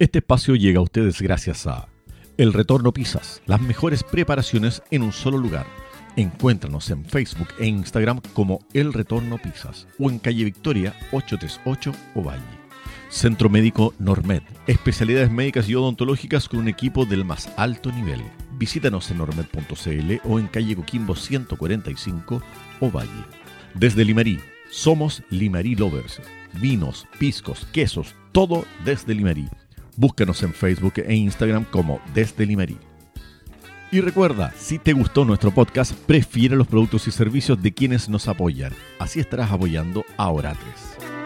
Este espacio llega a ustedes gracias a El Retorno Pizzas, las mejores preparaciones en un solo lugar. Encuéntranos en Facebook e Instagram como El Retorno Pizzas o en calle Victoria 838 Ovalle. Centro Médico Normed, especialidades médicas y odontológicas con un equipo del más alto nivel. Visítanos en normed.cl o en calle Coquimbo 145 Ovalle. Desde Limarí, somos Limarí Lovers. Vinos, piscos, quesos, todo desde Limarí. Búscanos en Facebook e Instagram como Desde Limarí. Y recuerda, si te gustó nuestro podcast, prefiere los productos y servicios de quienes nos apoyan. Así estarás apoyando a Oratres.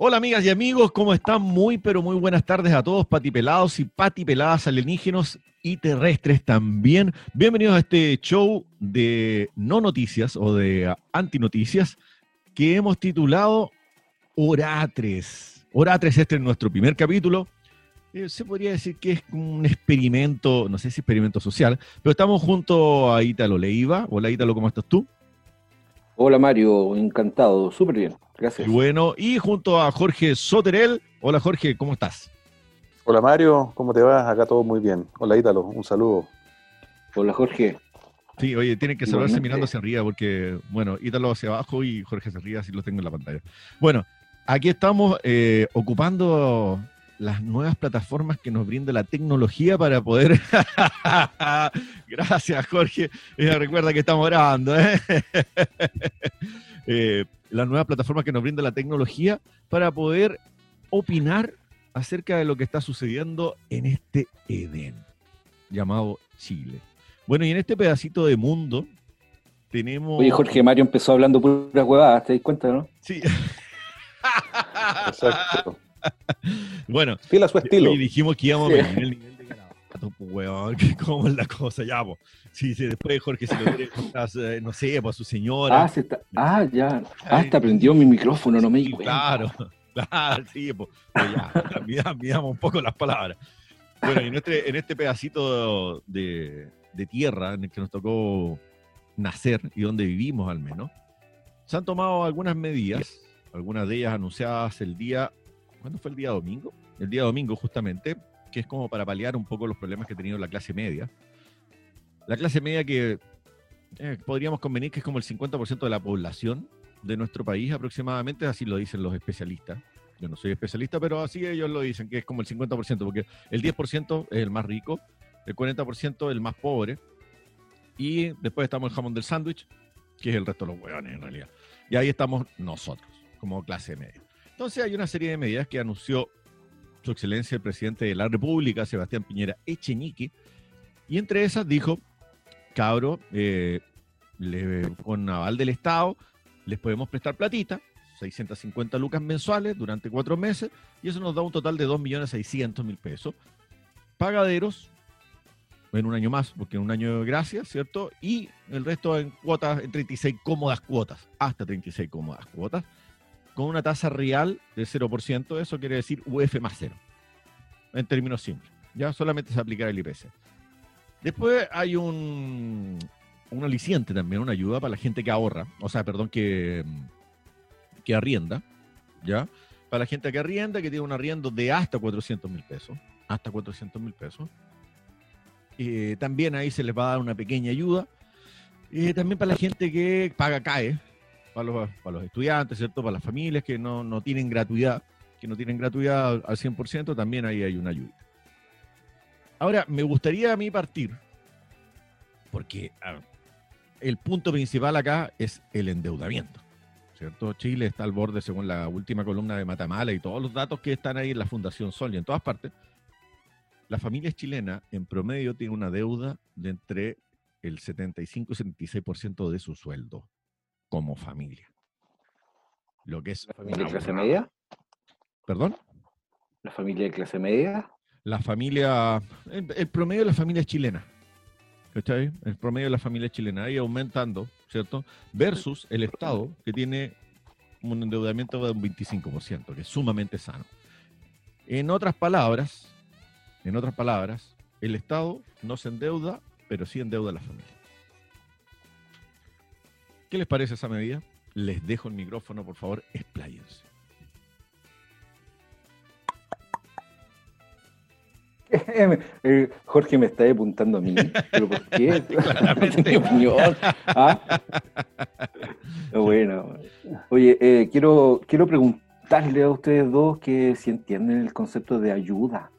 Hola amigas y amigos, ¿cómo están? Muy pero muy buenas tardes a todos, patipelados y patipeladas alienígenos y terrestres también. Bienvenidos a este show de no noticias o de antinoticias que hemos titulado Oratres. Oratres, este es nuestro primer capítulo. Eh, se podría decir que es un experimento, no sé si experimento social, pero estamos junto a Ítalo Leiva. Hola Ítalo, ¿cómo estás tú? Hola Mario, encantado, súper bien. Gracias. Y bueno, y junto a Jorge Soterel. Hola Jorge, ¿cómo estás? Hola Mario, ¿cómo te vas? Acá todo muy bien. Hola Ítalo, un saludo. Hola Jorge. Sí, oye, tienen que saludarse mirando hacia arriba porque, bueno, Ítalo hacia abajo y Jorge hacia arriba, así lo tengo en la pantalla. Bueno, aquí estamos eh, ocupando las nuevas plataformas que nos brinda la tecnología para poder... Gracias, Jorge. recuerda que estamos grabando. ¿eh? eh, las nuevas plataformas que nos brinda la tecnología para poder opinar acerca de lo que está sucediendo en este Edén llamado Chile. Bueno, y en este pedacito de mundo tenemos... Oye, Jorge Mario empezó hablando puras huevadas, ¿te das cuenta, no? Sí. Exacto. Bueno, Fila su estilo. Y dijimos que íbamos a venir el nivel de garabato, pues, weón, cómo es la cosa, ya, pues. Sí, sí, después Jorge se lo quiere contar, eh, no sé, pues a su señora. Ah, se está, ah ya. Hasta prendió mi micrófono, no me di Claro, claro, sí, pues, pues ya, miramos un poco las palabras. Bueno, y en este, en este pedacito de, de tierra en el que nos tocó nacer y donde vivimos al menos, se han tomado algunas medidas, algunas de ellas anunciadas el día ¿cuándo fue el día domingo? El día domingo, justamente, que es como para paliar un poco los problemas que ha tenido la clase media. La clase media que eh, podríamos convenir que es como el 50% de la población de nuestro país aproximadamente, así lo dicen los especialistas. Yo no soy especialista, pero así ellos lo dicen, que es como el 50%, porque el 10% es el más rico, el 40% es el más pobre, y después estamos el jamón del sándwich, que es el resto de los hueones en realidad. Y ahí estamos nosotros, como clase media. Entonces hay una serie de medidas que anunció su excelencia el presidente de la República, Sebastián Piñera Echenique, y entre esas dijo, cabro, eh, con aval del Estado, les podemos prestar platita, 650 lucas mensuales durante cuatro meses, y eso nos da un total de 2.600.000 pesos. Pagaderos, en un año más, porque en un año de gracia, ¿cierto? Y el resto en cuotas, en 36 cómodas cuotas, hasta 36 cómodas cuotas con una tasa real de 0%, eso quiere decir UF más cero, en términos simples. Ya solamente se aplicará el IPC. Después hay un, un aliciente también, una ayuda para la gente que ahorra, o sea, perdón, que, que arrienda, ¿ya? Para la gente que arrienda, que tiene un arriendo de hasta 400 mil pesos, hasta 400 mil pesos. Eh, también ahí se les va a dar una pequeña ayuda. Y también para la gente que paga CAE, para los, estudiantes, ¿cierto? Para las familias que no, tienen gratuidad, que no tienen gratuidad al 100%, también ahí hay una ayuda. Ahora, me gustaría a mí partir, porque el punto principal acá es el endeudamiento, ¿cierto? Chile está al borde, según la última columna de Matamala y todos los datos que están ahí en la Fundación Sol y en todas partes, la familia chilena en promedio tiene una deuda de entre el 75 y 76% de su sueldo como familia. Lo que es ¿La familia de clase media? ¿Perdón? ¿La familia de clase media? La familia, el, promedio de la familia chilena. ¿Cachai? El promedio de la familia chilena, ahí aumentando, ¿cierto? Versus el Estado, que tiene un endeudamiento de un 25%, que es sumamente sano. En otras palabras, en otras palabras, el Estado no se endeuda, pero sí endeuda a la familia. ¿Qué les parece esa medida? Les dejo el micrófono, por favor, expláyense. Eh, Jorge me está apuntando a mí. ¿Pero por qué? Claramente. Mi opinión. ¿Ah? Bueno. Oye, eh, quiero, quiero preguntarle a ustedes dos que si entienden el concepto de ayuda.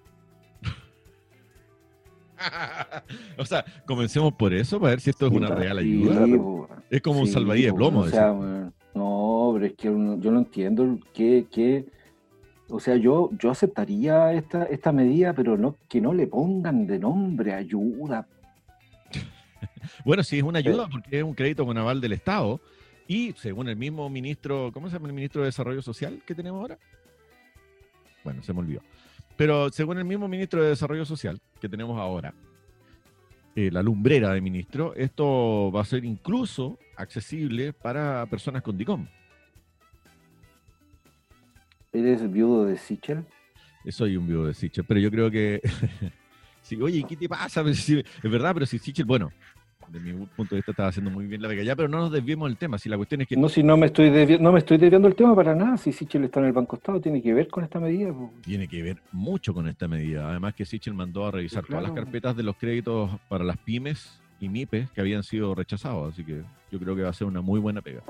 o sea, comencemos por eso, para ver si esto es una real ayuda. Es como un Sí, salvavidas de plomo. O sea, bueno, no, pero es que uno- yo no entiendo qué, qué- o sea, yo, yo aceptaría esta, esta medida, pero no, que no le pongan de nombre ayuda. Bueno, sí, es una ayuda porque es un crédito con aval del Estado. Y según el mismo ministro, ¿cómo se llama el ministro de Desarrollo Social que tenemos ahora? Bueno, se me olvidó. Pero según el mismo ministro de Desarrollo Social que tenemos ahora, eh, la lumbrera de ministro, esto va a ser incluso accesible para personas con DICOM. ¿Eres viudo de Sichel? Soy un vivo de Sichel, pero yo creo que. sí, oye, ¿qué te pasa? Es verdad, pero si Sichel, bueno, desde mi punto de vista estaba haciendo muy bien la beca ya, pero no nos desviemos del tema. Si la cuestión es que No, si no me estoy no me estoy desviando el tema para nada. Si Sichel está en el Banco Estado, tiene que ver con esta medida. po. tiene que ver mucho con esta medida. Además que Sichel mandó a revisar todas las carpetas de los créditos para las pymes y MIPES que habían sido rechazados. Así que yo creo que va a ser una muy buena pega.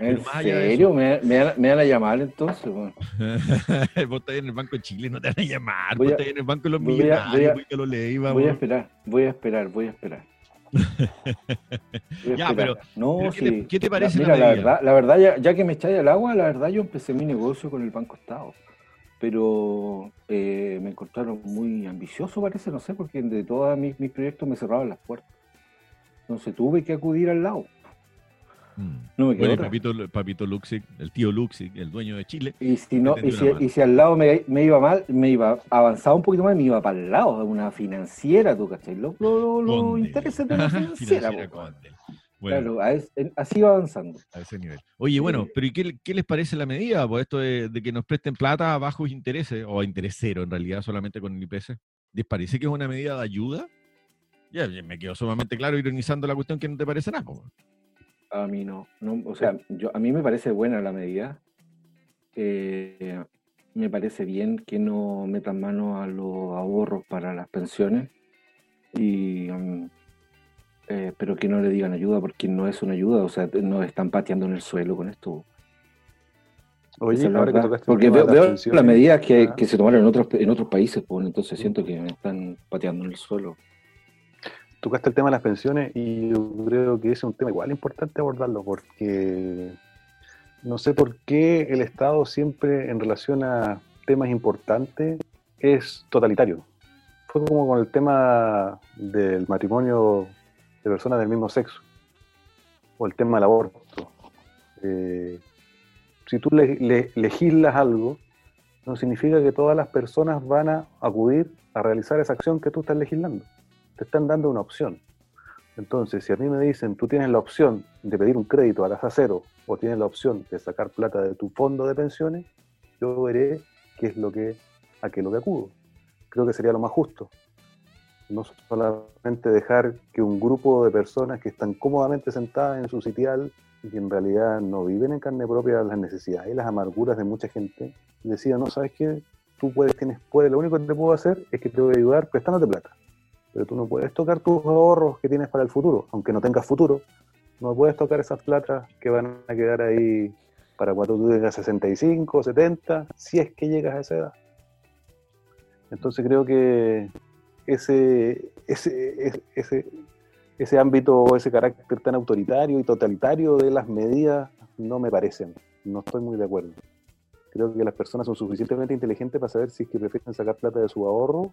¿En de serio? ¿Me, me, me van a llamar entonces? Bueno, vos estás en el Banco de Chile, no te van a llamar. Voy vos estás en el Banco de los voy a- voy a- voy lo leí, voy a esperar, voy a esperar, voy a esperar. Ya, pero- no, pero ¿qué te- sí. qué te parece Mira, la la medida? verdad, la verdad ya, ya que me echáis al agua, la verdad yo empecé mi negocio con el Banco Estado. Pero eh, me encontraron muy ambicioso, parece, no sé, porque de todos mis, mis proyectos me cerraban las puertas. Entonces tuve que acudir al lado. Mm. No me quedó Bueno, y papito, papito Luxic, el tío Luxic, el dueño de Chile, Y si no, y si, y al lado me, me iba mal, me iba avanzado un poquito más, me iba para el lado de una financiera, tú cachai, los lo, lo- intereses de una financiera. Bueno, Claro, es- así va avanzando. a ese nivel. Oye, bueno, pero ¿y qué, qué les parece la medida? Pues esto de, de que nos presten plata a bajos intereses, o a interés cero en realidad, solamente con el IPC. ¿Les parece que es una medida de ayuda? Ya, ya me quedó sumamente claro ironizando la cuestión que no te parece nada. po. A mí no, no, o sea, yo, a mí me parece buena la medida. Eh, me parece bien que no metan mano a los ahorros para las pensiones, y, eh, pero que no le digan ayuda porque no es una ayuda, o sea, nos están pateando en el suelo con esto. Oye, es ahora que Porque veo, las veo pensiones, las medidas que, ah, que se tomaron en otros, en otros países, pues, entonces siento que me están pateando en el suelo. Tocaste el tema de las pensiones y yo creo que ese es un tema igual importante abordarlo porque no sé por qué el Estado siempre en relación a temas importantes es totalitario. Fue como con el tema del matrimonio de personas del mismo sexo o el tema del aborto. Eh, si tú le- le- legislas algo, no significa que todas las personas van a acudir a realizar esa acción que tú estás legislando te están dando una opción. Entonces, si a mí me dicen, tú tienes la opción de pedir un crédito a tasa cero o tienes la opción de sacar plata de tu fondo de pensiones, yo veré qué es lo que, a qué es lo que acudo. Creo que sería lo más justo. No solamente dejar que un grupo de personas que están cómodamente sentadas en su sitial y que en realidad no viven en carne propia las necesidades y las amarguras de mucha gente, decidan, no, ¿sabes qué? Tú puedes, tienes, puedes, lo único que te puedo hacer es que te voy a ayudar prestándote plata pero tú no puedes tocar tus ahorros que tienes para el futuro, aunque no tengas futuro, no puedes tocar esas platas que van a quedar ahí para cuando tú tengas 65, 70, si es que llegas a esa edad. Entonces creo que ese, ese, ese, ese, ámbito o ese carácter tan autoritario y totalitario de las medidas no me parecen, no estoy muy de acuerdo. Creo que las personas son suficientemente inteligentes para saber si es que prefieren sacar plata de su ahorro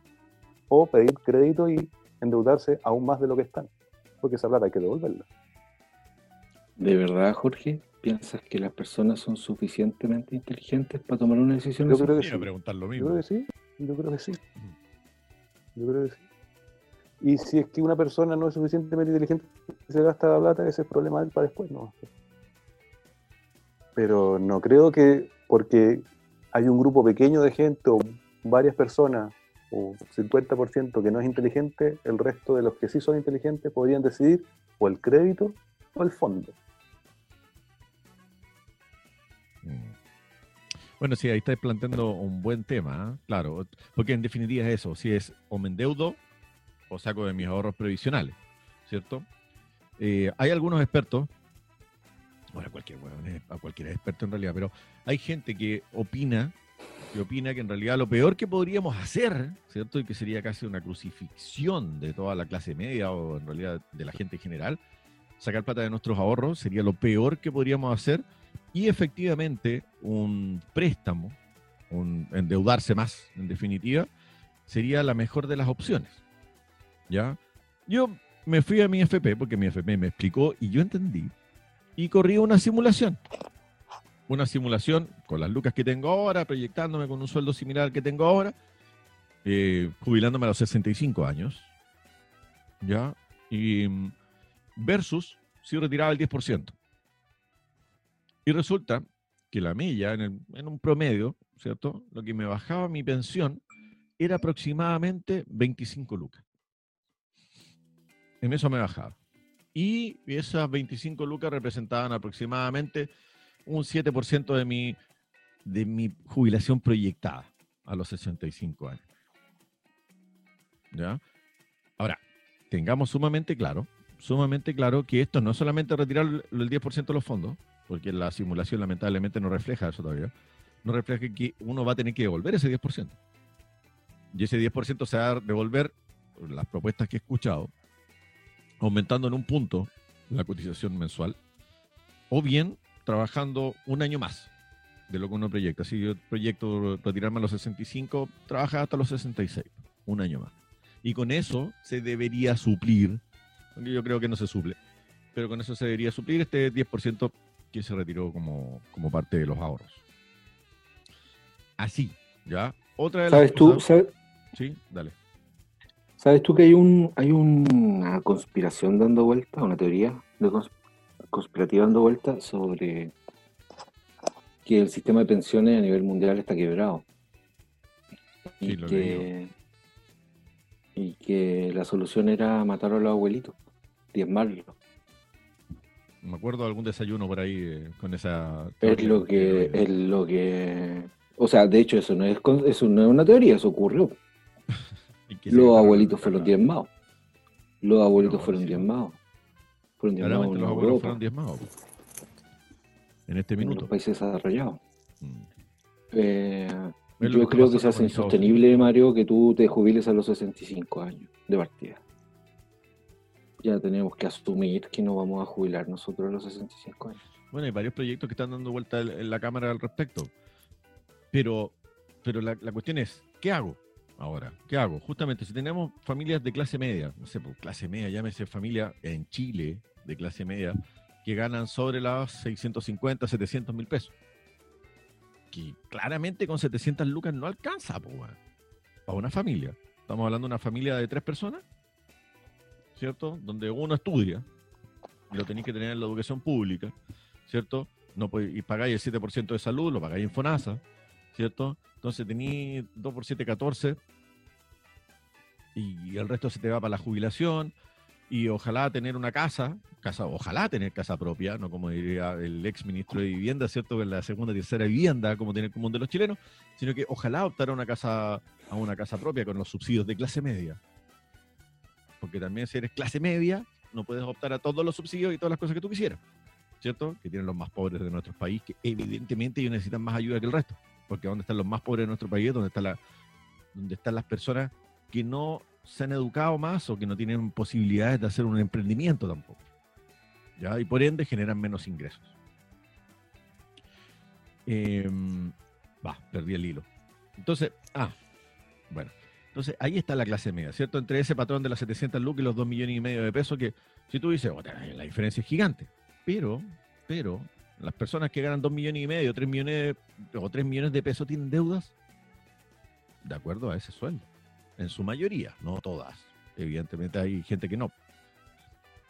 o pedir crédito y endeudarse aún más de lo que están, porque esa plata hay que devolverla. ¿De verdad, Jorge? ¿Piensas que las personas son suficientemente inteligentes para tomar una decisión Yo creo que sí. preguntar lo Yo creo que sí, yo creo que sí. Yo creo que sí. Y si es que una persona no es suficientemente inteligente y se gasta la plata, ese es problema de él para después, ¿no? Pero no creo que porque hay un grupo pequeño de gente o varias personas o 50% que no es inteligente, el resto de los que sí son inteligentes podrían decidir o el crédito o el fondo. Mm. Bueno, sí, ahí estáis planteando un buen tema, ¿eh? claro, porque en definitiva es eso, si es o me endeudo o saco de mis ahorros previsionales, ¿cierto? Eh, hay algunos expertos, bueno, cualquier, a cualquier experto en realidad, pero hay gente que opina que opina que en realidad lo peor que podríamos hacer, ¿cierto? Y que sería casi una crucifixión de toda la clase media o en realidad de la gente en general, sacar plata de nuestros ahorros sería lo peor que podríamos hacer y efectivamente un préstamo, un endeudarse más en definitiva, sería la mejor de las opciones. ¿Ya? Yo me fui a mi FP porque mi FP me explicó y yo entendí y corrí una simulación una simulación con las lucas que tengo ahora, proyectándome con un sueldo similar al que tengo ahora, eh, jubilándome a los 65 años, ¿ya? Y mm, versus si retiraba el 10%. Y resulta que la milla, en, en un promedio, ¿cierto? Lo que me bajaba mi pensión era aproximadamente 25 lucas. En eso me bajaba. Y esas 25 lucas representaban aproximadamente un 7% de mi, de mi jubilación proyectada a los 65 años. ¿Ya? Ahora, tengamos sumamente claro, sumamente claro que esto no es solamente retirar el 10% de los fondos, porque la simulación lamentablemente no refleja eso todavía, no refleja que uno va a tener que devolver ese 10%. Y ese 10% se va a devolver, las propuestas que he escuchado, aumentando en un punto la cotización mensual, o bien trabajando un año más de lo que uno proyecta. Si yo proyecto retirarme a los 65, trabaja hasta los 66, un año más. Y con eso se debería suplir, yo creo que no se suple, pero con eso se debería suplir este 10% que se retiró como, como parte de los ahorros. Así, ¿ya? Otra de las ¿Sabes tú? Sí, dale. ¿Sabes tú que hay un hay una conspiración dando vuelta, una teoría de, conspirativa dando vuelta sobre que el sistema de pensiones a nivel mundial está quebrado. y, que, y que la solución era matar a los abuelitos, diezmarlos. Me acuerdo de algún desayuno por ahí eh, con esa. Es lo que, es lo que. O sea, de hecho, eso no es, eso no es una teoría, eso ocurrió. los abuelitos fueron diezmados. Los abuelitos fueron diezmados. Claramente los abuelos fueron diezmados. En este minuto. En los países desarrollados. Mm. Eh, yo creo que se hace insostenible, Mario, que tú te jubiles a los 65 años de partida. Ya tenemos que asumir que no vamos a jubilar nosotros a los 65 años. Bueno, hay varios proyectos que están dando vuelta en la Cámara al respecto. Pero, pero la, la cuestión es, ¿qué hago? Ahora. ¿Qué hago? Justamente, si tenemos familias de clase media, no sé, pues, clase media, llámese familia en Chile de clase media, que ganan sobre las 650, 700 mil pesos. Que claramente con 700 lucas no alcanza, pues, para una familia. Estamos hablando de una familia de tres personas, ¿cierto? Donde uno estudia, y lo tenéis que tener en la educación pública, ¿cierto? No y pagáis el 7% de salud, lo pagáis en FONASA, ¿cierto? Entonces tenéis 2 por 7, 14, y el resto se te va para la jubilación, y ojalá tener una casa, casa, ojalá tener casa propia, no como diría el ex ministro de Vivienda, ¿cierto? Que la segunda y tercera vivienda, como tiene el común de los chilenos, sino que ojalá optar a una casa, a una casa propia con los subsidios de clase media. Porque también si eres clase media, no puedes optar a todos los subsidios y todas las cosas que tú quisieras, ¿cierto? Que tienen los más pobres de nuestro país, que evidentemente ellos necesitan más ayuda que el resto. Porque donde están los más pobres de nuestro país, donde, está la, donde están las personas que no se han educado más o que no tienen posibilidades de hacer un emprendimiento tampoco. ¿ya? Y por ende generan menos ingresos. Em, va, perdí el hilo. Entonces, ah, bueno. Entonces, ahí está la clase media, ¿cierto? Entre ese patrón de las 700 lucas y los 2 millones y medio de pesos, que si tú dices, la diferencia es gigante. Pero, pero, las personas que ganan 2 millones y medio, 3 millones o 3 millones de pesos tienen deudas de acuerdo a ese sueldo en su mayoría, no todas. Evidentemente hay gente que no,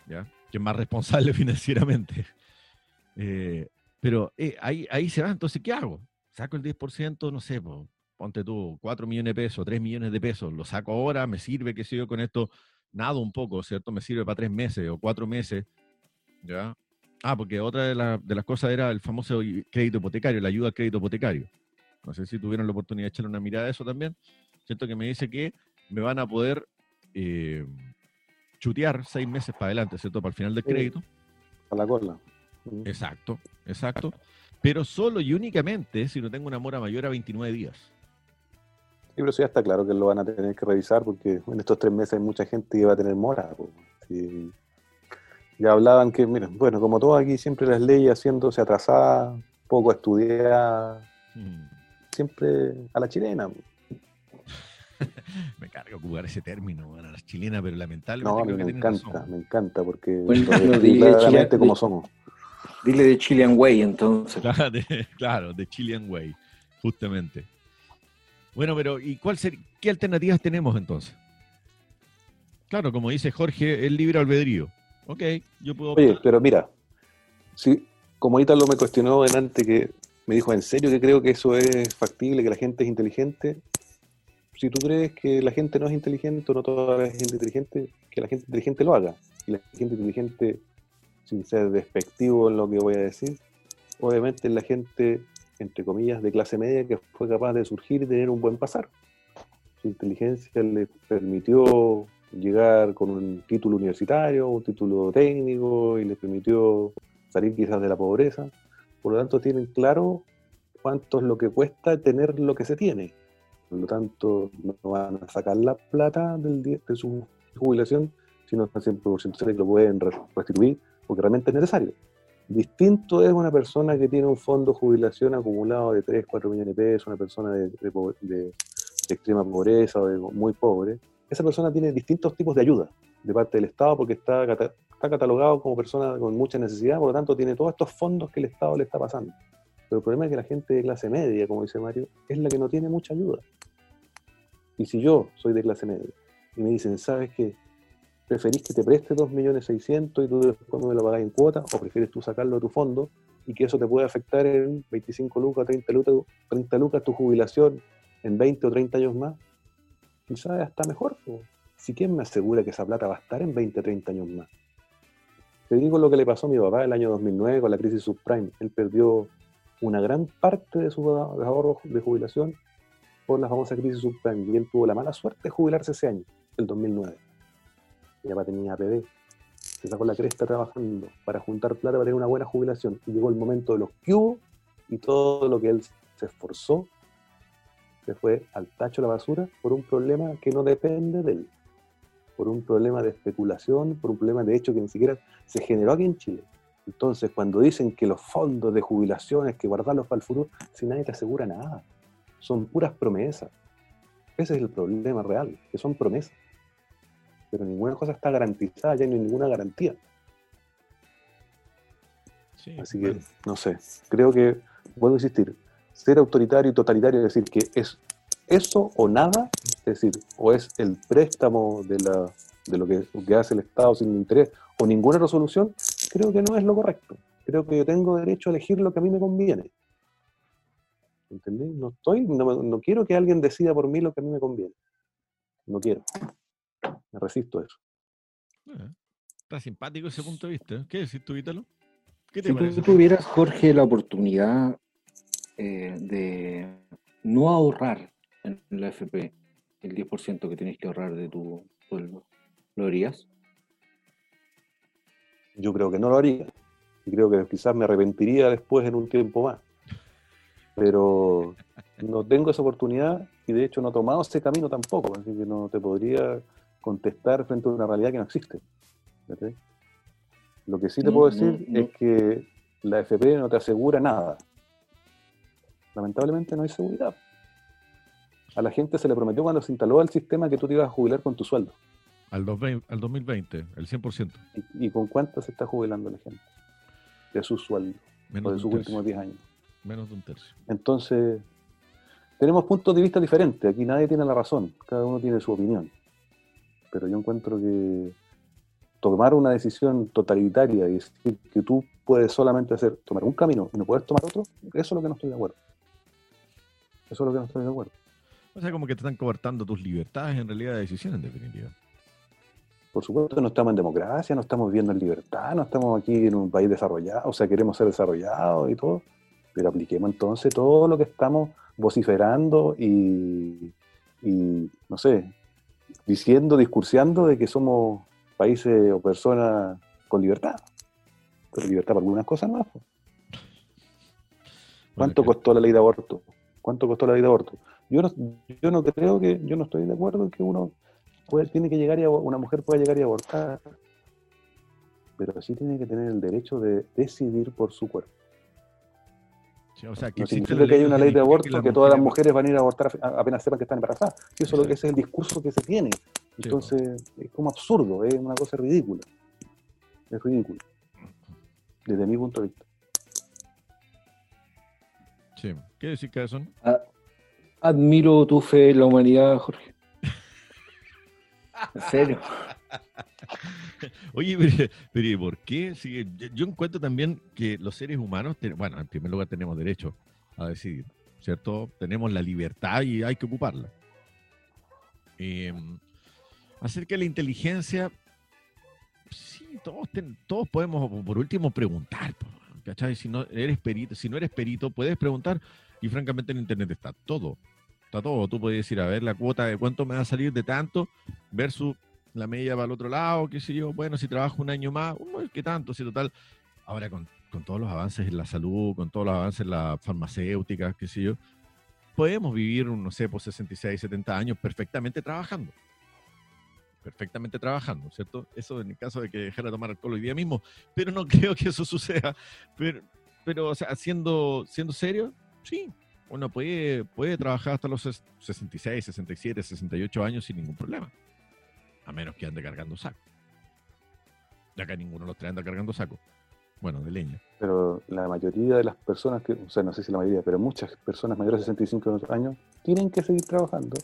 ¿ya? que es más responsable financieramente. Eh, Pero eh, ahí, ahí se va, entonces, ¿qué hago? Saco el 10%, no sé, ponte tú, 4 millones de pesos, 3 millones de pesos, lo saco ahora, me sirve, qué sé yo, con esto, nado un poco, ¿cierto? Me sirve para 3 meses o 4 meses, ¿ya? Ah, porque otra de, de, las cosas era el famoso crédito hipotecario, la ayuda al crédito hipotecario. No sé si tuvieron la oportunidad de echarle una mirada a eso también. Siento que me dice que me van a poder eh, chutear seis meses para adelante, ¿cierto? Para el final del crédito. A la cola. Exacto, exacto. Pero solo y únicamente si no tengo una mora mayor a 29 días. Sí, pero eso ya está claro que lo van a tener que revisar porque en estos tres meses hay mucha gente que va a tener mora. Ya hablaban que, miren, bueno, como todo aquí, siempre las leyes haciéndose atrasadas, poco estudiadas, hmm. siempre a la chilena. me cargo jugar ese término, a la chilena, pero lamentablemente. No, me encanta, me encanta, porque bueno, dile como somos. Dile de Chilean Way, entonces. Claro, de, Chilean Way, justamente. Bueno, pero ¿y cuál qué alternativas tenemos entonces? Claro, como dice Jorge, el libre albedrío. Ok, yo puedo. Oye, pero mira, sí, como ahorita lo me cuestionó delante, que me dijo, ¿en serio que creo que eso es factible, que la gente es inteligente? Si tú crees que la gente no es inteligente o no toda la gente inteligente, que la gente inteligente lo haga. Y la gente inteligente, sin ser despectivo en lo que voy a decir, obviamente es la gente, entre comillas, de clase media que fue capaz de surgir y tener un buen pasar. Su inteligencia le permitió llegar con un título universitario, un título técnico y les permitió salir quizás de la pobreza. Por lo tanto, tienen claro cuánto es lo que cuesta tener lo que se tiene. Por lo tanto, no van a sacar la plata del, de su jubilación, sino que 100% que lo pueden restituir porque realmente es necesario. Distinto es una persona que tiene un fondo de jubilación acumulado de 3, 4 millones de pesos, una persona de, de extrema pobreza o de muy pobre, esa persona tiene distintos tipos de ayuda de parte del Estado porque está, está catalogado como persona con mucha necesidad, por lo tanto tiene todos estos fondos que el Estado le está pasando. Pero el problema es que la gente de clase media, como dice Mario, es la que no tiene mucha ayuda. Y si yo soy de clase media y me dicen, ¿sabes qué? ¿Preferís que te preste 2.600.000 y tú después me lo pagas en cuota? ¿O prefieres tú sacarlo de tu fondo y que eso te puede afectar en 25 lucas, 30 lucas, 30 lucas tu jubilación en 20 o 30 años más? Quizás hasta mejor. Si quién me asegura que esa plata va a estar en 20, 30 años más. Te digo lo que le pasó a mi papá el año 2009 con la crisis subprime. Él perdió una gran parte de sus ahorros de jubilación por la famosa crisis subprime y él tuvo la mala suerte de jubilarse ese año, el 2009. Mi papá tenía APB, se sacó la cresta trabajando para juntar plata para tener una buena jubilación y llegó el momento de los que y todo lo que él se esforzó se fue al tacho la basura por un problema que no depende de él, por un problema de especulación, por un problema de hecho que ni siquiera se generó aquí en Chile. Entonces, cuando dicen que los fondos de jubilaciones, que guardarlos para el futuro, si nadie te asegura nada, son puras promesas. Ese es el problema real, que son promesas. Pero ninguna cosa está garantizada, ya no hay ninguna garantía. Así que, no sé, creo que, vuelvo a insistir, ser autoritario y totalitario, es decir, que es eso o nada, es decir, o es el préstamo de, la, de lo, que, hace el Estado sin interés o ninguna resolución, creo que no es lo correcto. Creo que yo tengo derecho a elegir lo que a mí me conviene. ¿Entendés? No, estoy, no, quiero que alguien decida por mí lo que a mí me conviene. No quiero. Me resisto a eso. Eh, está simpático ese punto de vista. ¿Qué decís tú, Ítalo? ¿Qué te si tú tuvieras, Jorge, la oportunidad eh, de no ahorrar en la FP el 10% que tienes que ahorrar de tu sueldo, ¿lo harías? Yo creo que no lo haría. Y creo que quizás me arrepentiría después en un tiempo más. Pero no tengo esa oportunidad y de hecho no he tomado ese camino tampoco, así que no te podría contestar frente a una realidad que no existe. Lo que sí te puedo decir es que la FP no te asegura nada lamentablemente no hay seguridad. A la gente se le prometió cuando se instaló el sistema que tú te ibas a jubilar con tu sueldo. Al, 2020, el 100%. ¿Y, con cuánto se está jubilando la gente? De su sueldo. o de sus últimos 10 años. Menos de un tercio. Entonces, tenemos puntos de vista diferentes. Aquí nadie tiene la razón. Cada uno tiene su opinión. Pero yo encuentro que tomar una decisión totalitaria y decir que tú puedes solamente hacer, tomar un camino y no puedes tomar otro, eso es lo que no estoy de acuerdo. Eso es lo que no estoy de acuerdo. O sea, como que te están coartando tus libertades en realidad de decisión, en definitiva. Por supuesto, no estamos en democracia, no estamos viviendo en libertad, no estamos aquí en un país desarrollado, o sea, queremos ser desarrollados y todo, pero apliquemos entonces todo lo que estamos vociferando y, y no sé, diciendo, discursiando de que somos países o personas con libertad. Pero libertad para algunas cosas más. ¿Cuánto costó la ley de aborto? ¿Cuánto costó la ley de aborto? Yo no, yo no creo que, yo no estoy de acuerdo en que uno puede, tiene que llegar y una mujer pueda llegar y abortar, pero sí tiene que tener el derecho de decidir por su cuerpo. o sea, que no significa que hay una ley de aborto que, todas las mujeres van a ir a abortar apenas sepan que están embarazadas. eso es lo que es el discurso que se tiene. Entonces, es como absurdo, es una cosa ridícula. Es ridículo. Desde mi punto de vista. Sí. ¿Qué decir? Ah, admiro tu fe en la humanidad, Jorge. En serio. Oye, pero, ¿por qué? yo encuentro también que los seres humanos, bueno, en primer lugar tenemos derecho a decidir, ¿cierto? Tenemos la libertad y hay que ocuparla. Eh, acerca de la inteligencia, sí, todos, todos podemos, por último, preguntar, ¿cachai? Si no eres perito, si no eres perito, puedes preguntar y francamente en internet está todo. Está todo. Tú puedes decir, a ver, la cuota de cuánto me va a salir de tanto versus la media para el otro lado, qué sé yo. Bueno, si trabajo un año más, ¿qué tanto? Si total. Ahora, con, con todos los avances en la salud, con todos los avances en la farmacéutica, qué sé yo, podemos vivir, no sé, por 66, 70 años perfectamente trabajando perfectamente trabajando, ¿cierto? Eso en el caso de que dejara de tomar alcohol hoy día mismo, pero no creo que eso suceda. Pero, pero o sea, siendo, siendo serio, sí, uno puede, puede trabajar hasta los 66, 67, 68 años sin ningún problema. A menos que ande cargando saco. Ya que ninguno de los tres anda cargando saco. Bueno, de leña. Pero la mayoría de las personas, que, o sea, no sé si la mayoría, pero muchas personas mayores de 65 años tienen que seguir trabajando,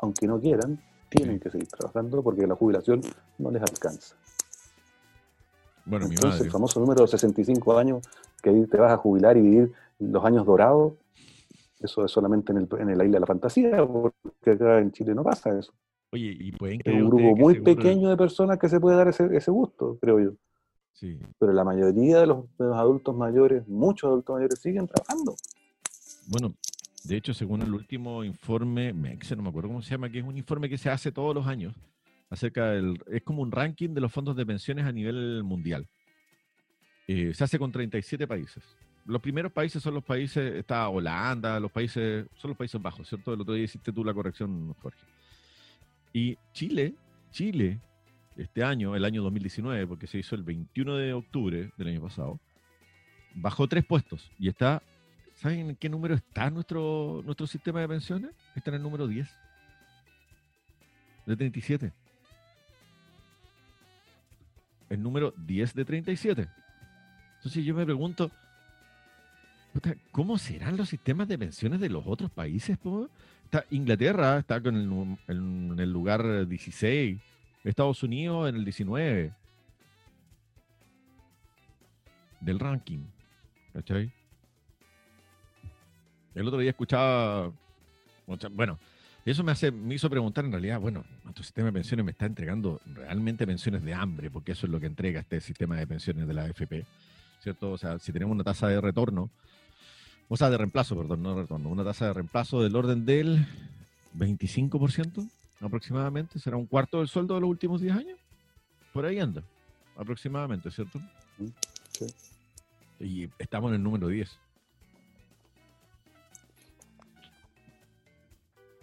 aunque no quieran, tienen que seguir trabajando porque la jubilación no les alcanza. Bueno, Entonces, el famoso número de 65 años que ahí te vas a jubilar y vivir los años dorados, eso es solamente en, el, en la isla de la fantasía, porque acá en Chile no pasa eso. Oye, y pueden Es un grupo muy pequeño de personas que se puede dar ese, ese gusto, creo yo. Sí. Pero la mayoría de los, de los adultos mayores, muchos adultos mayores, siguen trabajando. Bueno, de hecho, según el último informe, MEX, no me acuerdo cómo se llama, que es un informe que se hace todos los años, acerca del, es como un ranking de los fondos de pensiones a nivel mundial. Eh, se hace con 37 países. Los primeros países son los países, está Holanda, los países, son los Países Bajos, ¿cierto? El otro día hiciste tú la corrección, Jorge. Y Chile, Chile, este año, el año 2019, porque se hizo el 21 de octubre del año pasado, bajó tres puestos y está ¿Saben en qué número está nuestro, nuestro sistema de pensiones? Está en el número 10. De 37. El número 10 de 37. Entonces yo me pregunto, ¿cómo serán los sistemas de pensiones de los otros países? Está Inglaterra está en el lugar 16, Estados Unidos en el 19 del ranking. ¿Cachai? El otro día escuchaba, bueno, eso me, hace, me hizo preguntar en realidad, bueno, nuestro sistema de pensiones me está entregando realmente pensiones de hambre, porque eso es lo que entrega este sistema de pensiones de la AFP, ¿cierto? O sea, si tenemos una tasa de retorno, o sea, de reemplazo, perdón, no de retorno, una tasa de reemplazo del orden del 25% aproximadamente, será un cuarto del sueldo de los últimos 10 años, por ahí anda, aproximadamente, ¿cierto? Sí. Y estamos en el número 10.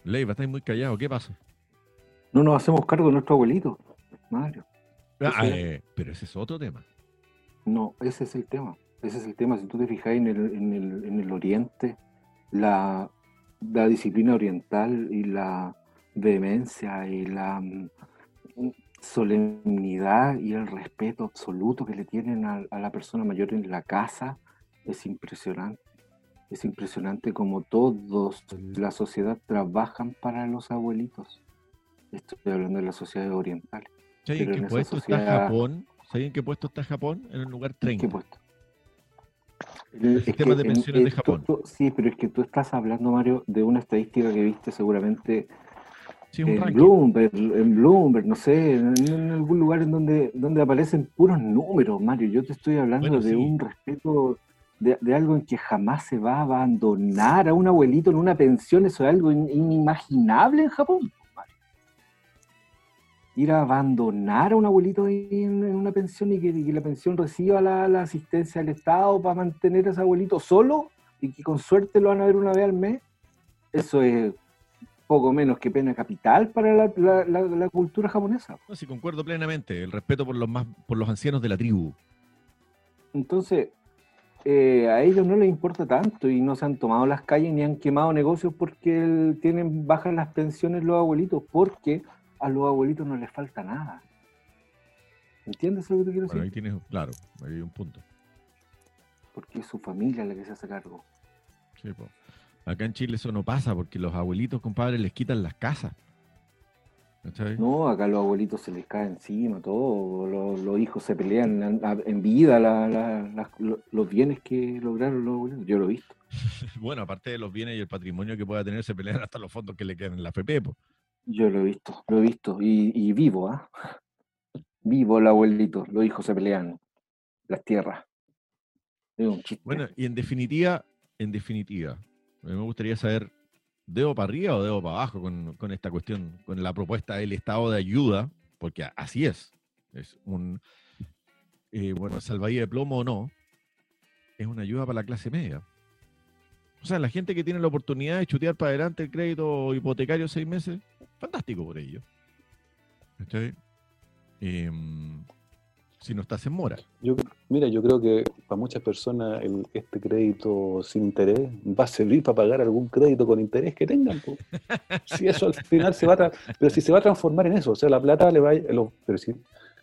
Leiva, estáis muy callado, ¿qué pasa? No nos hacemos cargo de nuestro abuelito, Mario. Ah, eh, pero ese es otro tema. No, ese es el tema. Ese es el tema. Si tú te fijas en el, en el, en el oriente, la, la, disciplina oriental y la vehemencia y la mm, solemnidad y el respeto absoluto que le tienen a, a la persona mayor en la casa es impresionante. Es impresionante como todos la sociedad trabajan para los abuelitos. Estoy hablando de las sociedades orientales. ¿Sabes en Pero qué puesto está Japón? ¿Sabes en qué puesto está Japón? En el lugar 30. ¿Qué puesto? El- sistema que de en- pensiones de Japón. tú- sí, pero es que tú estás hablando, Mario, de una estadística que viste seguramente Sí, en ranking. Bloomberg, en Bloomberg, no sé, en, en algún lugar en donde, donde aparecen puros números, Mario. Yo te estoy hablando Bueno, de sí. un respeto, de, de algo en que jamás se va a abandonar a un abuelito en una pensión. Eso es algo in- inimaginable en Japón. Mario. Ir a abandonar a un abuelito en, en una pensión y que, y que la pensión reciba la, la asistencia del Estado para mantener a ese abuelito solo y que con suerte lo van a ver una vez al mes. Eso es poco menos que pena capital para la, la- la- la cultura japonesa. No, sí, concuerdo plenamente. El respeto por los más, por los ancianos de la tribu. Entonces, eh, a ellos no les importa tanto y no se han tomado las calles ni han quemado negocios porque tienen bajas las pensiones los abuelitos, porque a los abuelitos no les falta nada. ¿Entiendes lo que te quiero Bueno, ahí decir? tienes, claro, ahí hay un punto. Porque es su familia la que se hace cargo. Sí, po. Acá en Chile eso no pasa porque los abuelitos, compadre, les quitan las casas. ¿Cachai? No, acá los abuelitos se les cae encima todo, los, los hijos se pelean en, en vida la- la- los bienes que lograron los abuelitos. Yo lo he visto. Bueno, aparte de los bienes y el patrimonio que pueda tener, se pelean hasta los fondos que le quedan en la FP. po. Yo lo he visto, lo he visto. Y, y vivo, ¿ah? Vivo el abuelito, los hijos se pelean, las tierras. Es un chiste. Bueno, y en definitiva, en definitiva, me gustaría saber, ¿debo para arriba o debo para abajo con, con esta cuestión, con la propuesta del estado de ayuda? Porque así es. Es un, eh, bueno, salvavidas de plomo o no, es una ayuda para la clase media. O sea, la gente que tiene la oportunidad de chutear para adelante el crédito hipotecario seis meses, fantástico por ello. ¿Cachai? Em, si no estás en mora. Yo, mira, yo creo que para muchas personas el- este crédito sin interés va a servir para pagar algún crédito con interés que tengan. Si eso al final se va a, pero si se va a transformar en eso, o sea, la plata le va a, los- pero si,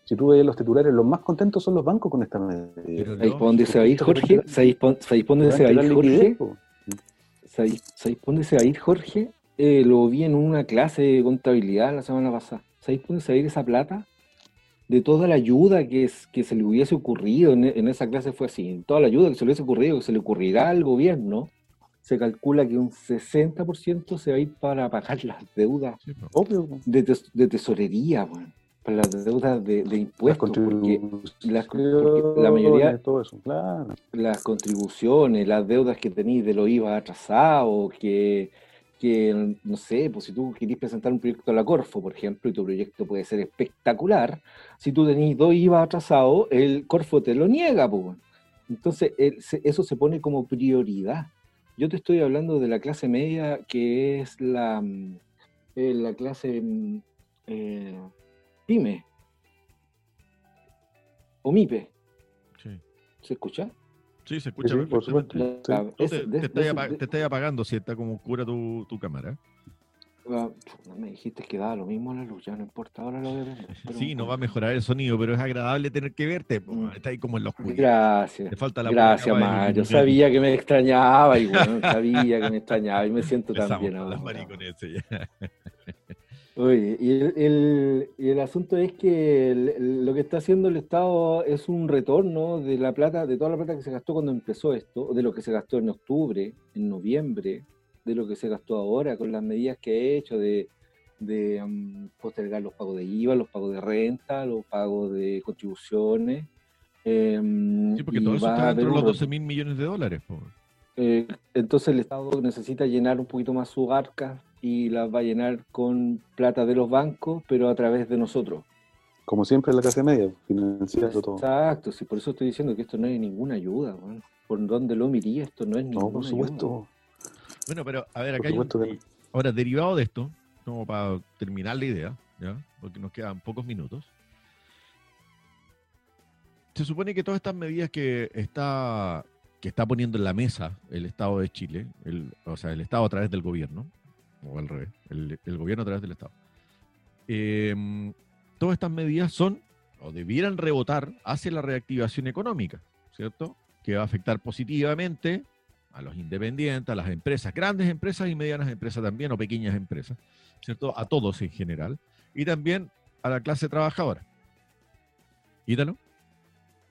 si tú ves los titulares, los más contentos son los bancos con esta medida. Pero ¿Sabéis no, por dónde se va a ir, Jorge? ¿Sabéis por sabéis por dónde Van se va a ir, Jorge? liquidez, po. ¿Sabéis sabéis por dónde se a ir, Jorge? Eh, lo vi en una clase de contabilidad la semana pasada. ¿Sabéis por dónde se va a ir esa plata? De toda la ayuda que, es, que se le hubiese ocurrido, en, en esa clase fue así, toda la ayuda que se le hubiese ocurrido, que se le ocurrirá al gobierno, se calcula que un 60% se va a ir para pagar las deudas Sí, po. Obvio, po. de, tes- de tesorería, weón, para las deudas de, de las impuestos, porque las- porque la mayoría- todo eso, claro. las contribuciones, las deudas que tenéis de los IVA atrasados, que, que, no sé, pues si tú querés presentar un proyecto a la Corfo, por ejemplo, y tu proyecto puede ser espectacular, si tú tenés dos IVA atrasados, el Corfo te lo niega, pues. Entonces, eso se pone como prioridad. Yo te estoy hablando de la clase media, que es la, mm, eh, la clase mm, eh, pyme o MIPE. Sí. ¿Se escucha? Sí, se escucha Sí, por supuesto. La- Sí. Te, de- te estás de- apa- de- te estás apagando si está como oscura tu, tu cámara. No me dijiste que daba lo mismo la luz, ya no importa, ahora lo voy a Sí, no va a mejorar el sonido, pero es agradable tener que verte. Mm. Está ahí como en la oscuridad. Gracias. Te falta la Gracias, Mario. luminosidad. Sabía que me extrañaba y bueno, sabía que me extrañaba y me siento tan bien ahora. Oye, y el, el- y el asunto es que el- lo que está haciendo el Estado es un retorno de la plata, de toda la plata que se gastó cuando empezó esto, de lo que se gastó en octubre, en noviembre, de lo que se gastó ahora con las medidas que ha hecho de, de mm, postergar los pagos de IVA, los pagos de renta, los pagos de contribuciones. em, Sí, porque todo eso está dentro de los un 12 mil millones de dólares. po. Eh, entonces el Estado necesita llenar un poquito más su arca y las va a llenar con plata de los bancos, pero a través de nosotros. Como siempre la clase media, financiando todo. Exacto, sí, por eso estoy diciendo que esto no es ninguna ayuda. weón. Por donde lo mirí, esto no es ninguna No, por supuesto. ayuda. Bueno, pero a ver, acá hay un- que no. Ahora, derivado de esto, como para terminar la idea, ¿ya? porque nos quedan pocos minutos, se supone que todas estas medidas que está, que está poniendo en la mesa el Estado de Chile, o sea, el Estado a través del gobierno, o al revés, el, gobierno a través del Estado, em, todas estas medidas son o debieran rebotar hacia la reactivación económica, ¿cierto? Que va a afectar positivamente a los independientes, a las empresas, grandes empresas y medianas empresas también, o pequeñas empresas, ¿cierto? A todos en general, y también a la clase trabajadora. Quítalo.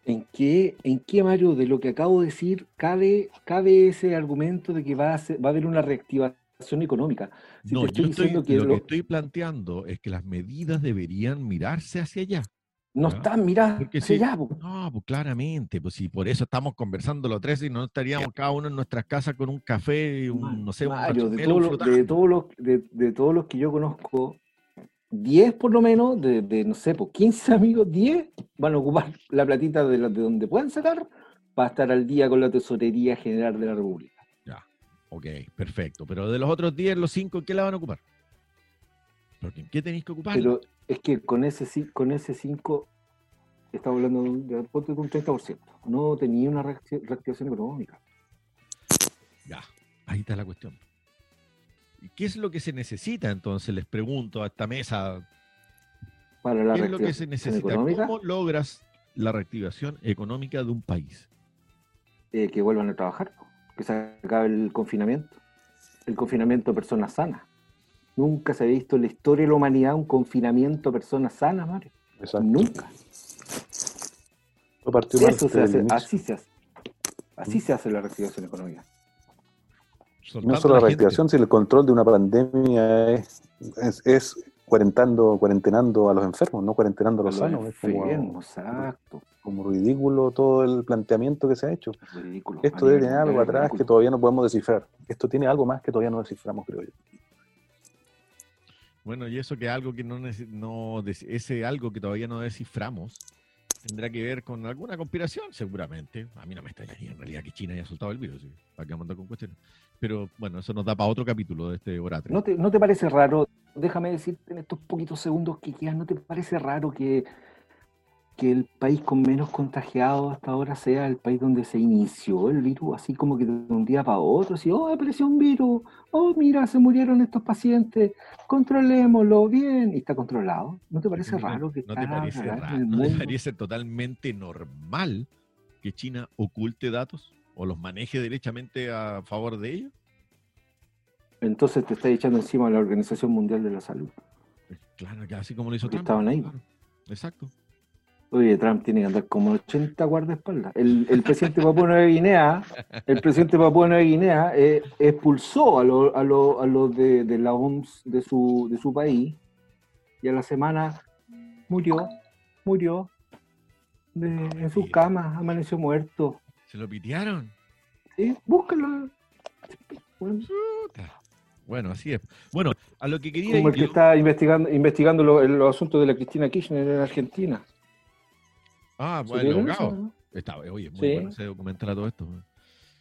¿En qué, ¿En qué, Mario, de lo que acabo de decir, cabe, cabe ese argumento de que va a, va a haber una reactivación económica? no, yo estoy, lo, que estoy planteando es que las medidas deberían mirarse hacia allá. No están mirando hacia allá. No, pues claramente, pues si por eso estamos conversando los tres y no estaríamos cada uno en nuestras casas con un café un, no sé, Mario, de, todo de, todos los, de, de todos los que yo conozco, 10 por lo menos, de, no sé, pues 15 amigos, 10 van a ocupar la platita de, de donde puedan sacar para estar al día con la tesorería general de la República. Ya, ok, perfecto. Pero de los otros 10, los 5, ¿qué la van a ocupar? Porque ¿en qué tenéis que ocupar? Pero es que con ese, con ese 5, estamos hablando de, de un 30%. No tenía una reactivación económica. Ya, ahí está la cuestión. ¿Qué es lo que se necesita entonces? Les pregunto a esta mesa. Para la ¿Qué es lo que se necesita? ¿Cómo logras la reactivación económica de un país? Eh, que vuelvan a trabajar, que se acabe el confinamiento. El confinamiento de personas sanas. Nunca se ha visto en la historia de la humanidad un confinamiento de personas sanas, Mario. Nunca. Eso se hace, así se hace. Así se hace la reactivación económica no solo la reactivación, sino el control de una pandemia es, es, cuarentando, cuarentenando a los enfermos, no cuarentenando a los, sanos. Es como, exacto. como ridículo todo el planteamiento que se ha hecho. Esto debe tener algo atrás que todavía no podemos descifrar. Esto tiene algo más que todavía no desciframos, creo yo. Bueno, y eso que algo que no, no ese algo que todavía no desciframos tendrá que ver con alguna conspiración, seguramente. A mí no me extrañaría en realidad que China haya soltado el virus, para que mandar con cuestiones. Pero bueno, eso nos da para otro capítulo de este oratorio. ¿No te, ¿No te parece raro? Déjame decirte en estos poquitos segundos que quedan, ¿no te parece raro que, que el país con menos contagiados hasta ahora sea el país donde se inició el virus, así como que de un día para otro, así, oh, apareció un virus, oh, mira, se murieron estos pacientes, controlémoslo bien, y está controlado. ¿No te parece raro que ¿No te parece raro? ¿No te parece totalmente normal que China oculte datos? O los maneje derechamente a favor de ellos? Entonces te está echando encima a la Organización Mundial de la Salud. Claro, que así como lo hizo Trump. Estaban ahí. Exacto. Oye, Trump tiene que andar como 80 guardaespaldas. El, el presidente de Papua Nueva Guinea, el presidente de Papua Nueva Guinea eh, expulsó a los a lo, a de, de, la OMS de su, de su país y a la semana murió, murió en sus camas, amaneció muerto. ¿Se lo pitearon? Sí, búscalo. Bueno. así es. Bueno, a lo que quería... Como el que está investigando, investigando los asuntos de la Cristina Kirchner en Argentina. Ah, bueno, claro. Está, oye, muy bueno ese documental a todo esto.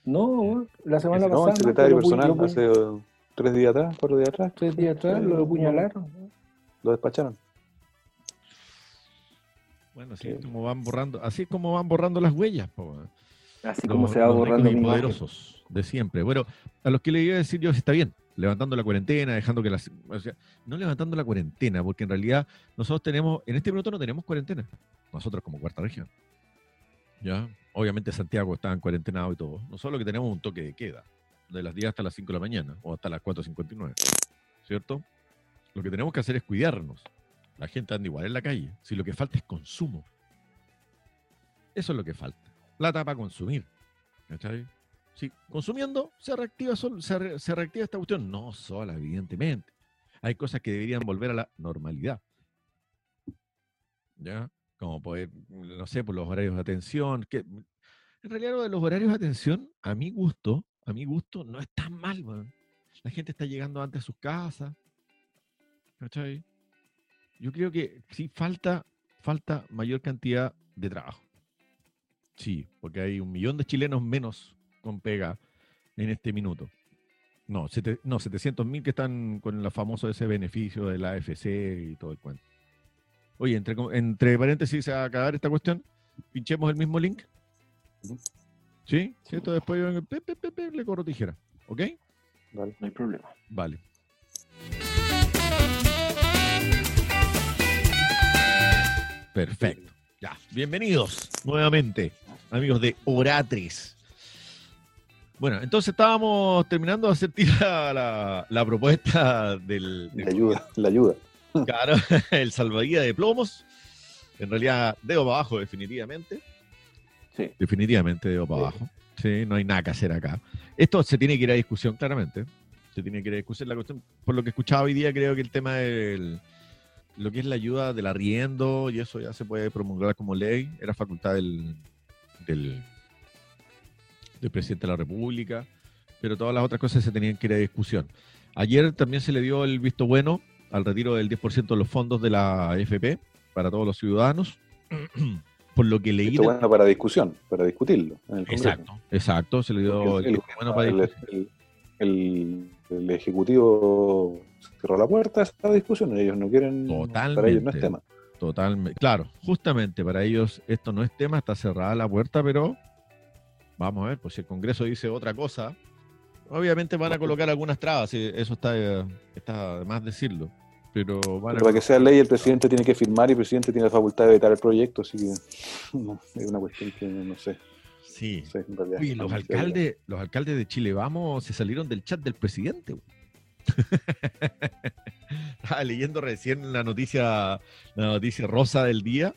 No, la semana pasada. No, el secretario personal hace tres días atrás, cuatro días atrás. Tres días atrás, lo apuñalaron. Lo despacharon. Bueno, así es como van borrando, así es como van borrando las huellas. Po. Así como se va borrando los poderosos de siempre. Bueno, a los que le iba a decir yo, está bien, levantando la cuarentena, dejando que las... O sea, no levantando la cuarentena, porque en realidad nosotros tenemos, en este minuto no tenemos cuarentena, nosotros como cuarta región. ¿Ya? Obviamente Santiago está en cuarentena y todo. Nosotros lo que tenemos un toque de queda, de las 10 hasta las 5 de la mañana, o hasta las 4.59, ¿cierto? Lo que tenemos que hacer es cuidarnos. La gente anda igual en la calle. Si lo que falta es consumo. Eso es lo que falta plata para consumir. ¿Cachai? Sí, consumiendo se reactiva, se, se reactiva esta cuestión. No sola, evidentemente. Hay cosas que deberían volver a la normalidad. ¿Ya? Como poder, no sé, por los horarios de atención. Que, en realidad, lo de los horarios de atención, a mi gusto, a mi gusto, no es tan mal. La gente está llegando antes a sus casas. ¿Cachai? Yo creo que sí falta, falta mayor cantidad de trabajo. Sí, porque hay un millón de chilenos menos con pega en este minuto. No, no 700 mil que están con el famoso ese beneficio de la AFC y todo el cuento. Oye, entre, entre paréntesis, a acabar esta cuestión, pinchemos el mismo link. ¿Sí? ¿Cierto? Después le corro tijera. ¿Ok? Vale, no hay problema. Vale. Perfecto. Ya, bienvenidos nuevamente amigos de Oratres. Bueno, entonces estábamos terminando de hacer la, la, propuesta del, La ayuda, la ayuda. Claro, el salvavidas de plomos. En realidad, dedo para abajo, definitivamente. Sí. Definitivamente dedo para Sí. abajo. Sí, no hay nada que hacer acá. Esto se tiene que ir a discusión, claramente. Se tiene que ir a discusión. La cuestión, por lo que he escuchado hoy día, creo que el tema del lo que es la ayuda del arriendo y eso ya se puede promulgar como ley. Era facultad del, del, del presidente de la República, pero todas las otras cosas se tenían que ir a discusión. Ayer también se le dio el visto bueno al retiro del 10% de los fondos de la AFP para todos los ciudadanos. Por lo que leí. De- bueno para discusión, para discutirlo en el Congreso. Exacto, exacto, se le dio el el, visto bueno para el- discutir. el- Ejecutivo cerró la puerta a esta discusión. Ellos no quieren. Para ellos no Totalmente. es tema. Totalmente. Claro, justamente para ellos esto no es tema, está cerrada la puerta, pero vamos a ver, pues si el Congreso dice otra cosa, obviamente van a colocar algunas trabas, y eso está, está de más decirlo. Pero van Pero para que sea ley, el presidente tiene que firmar y el presidente tiene la facultad de vetar el proyecto. Así que no, es una cuestión que no sé. Sí. no sé, en realidad. Oye, los alcaldes, los alcaldes de Chile Vamos se salieron del chat del presidente. Estaba leyendo recién la noticia, la noticia rosa del día.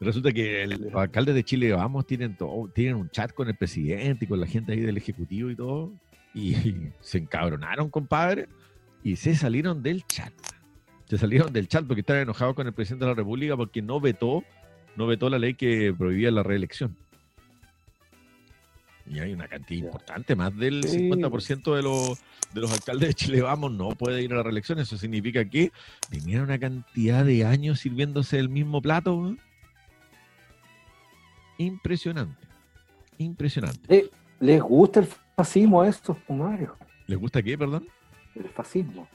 Resulta que el- los alcaldes de Chile Vamos tienen todo, tienen un chat con el presidente y con la gente ahí del ejecutivo y todo. Y, se encabronaron, compadre, y se salieron del chat. Se salieron del chat porque estaban enojados con el presidente de la República porque no vetó, no vetó la ley que prohibía la reelección. Y hay una cantidad Ya. importante, más del Sí. 50% de los, de los alcaldes de Chile Vamos no puede ir a la reelección. Eso significa que tenían una cantidad de años sirviéndose el mismo plato. weón. Impresionante. Impresionante. Eh, ¿Les gusta el fascismo a estos, Mario? ¿Les gusta qué, perdón? El fascismo.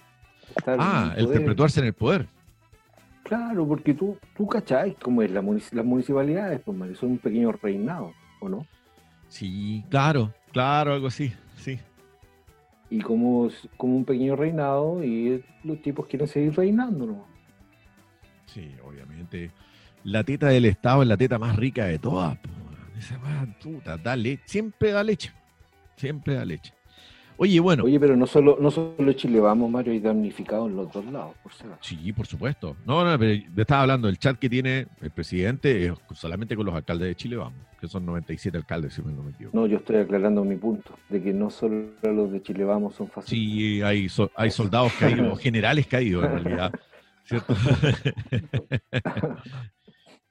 Estar Ah, el poder. perpetuarse en el poder. Claro, porque tú, tú cachai cómo es la las municipalidades, pues, Mario, son un pequeño reinado, ¿o no? Sí, claro, claro, algo así. Sí. Y como, como un pequeño reinado, y los tipos quieren seguir reinando, ¿no? Sí, obviamente. La teta del Estado es la teta más rica de todas. Esa weá, puta, da leche. Siempre da leche. Siempre da leche. Oye, bueno. Oye, pero no solo, no solo Chile vamos, Mario, hay damnificados en los dos lados, por acaso. Sí, por supuesto. No, no, pero te estaba hablando del chat que tiene el presidente es solamente con los alcaldes de Chile, vamos, que son 97 alcaldes, si no me equivoco. No, yo estoy aclarando mi punto, de que no solo los de Chile vamos son fascistas. Sí, hay, so- hay soldados caídos, generales caídos en realidad. ¿cierto?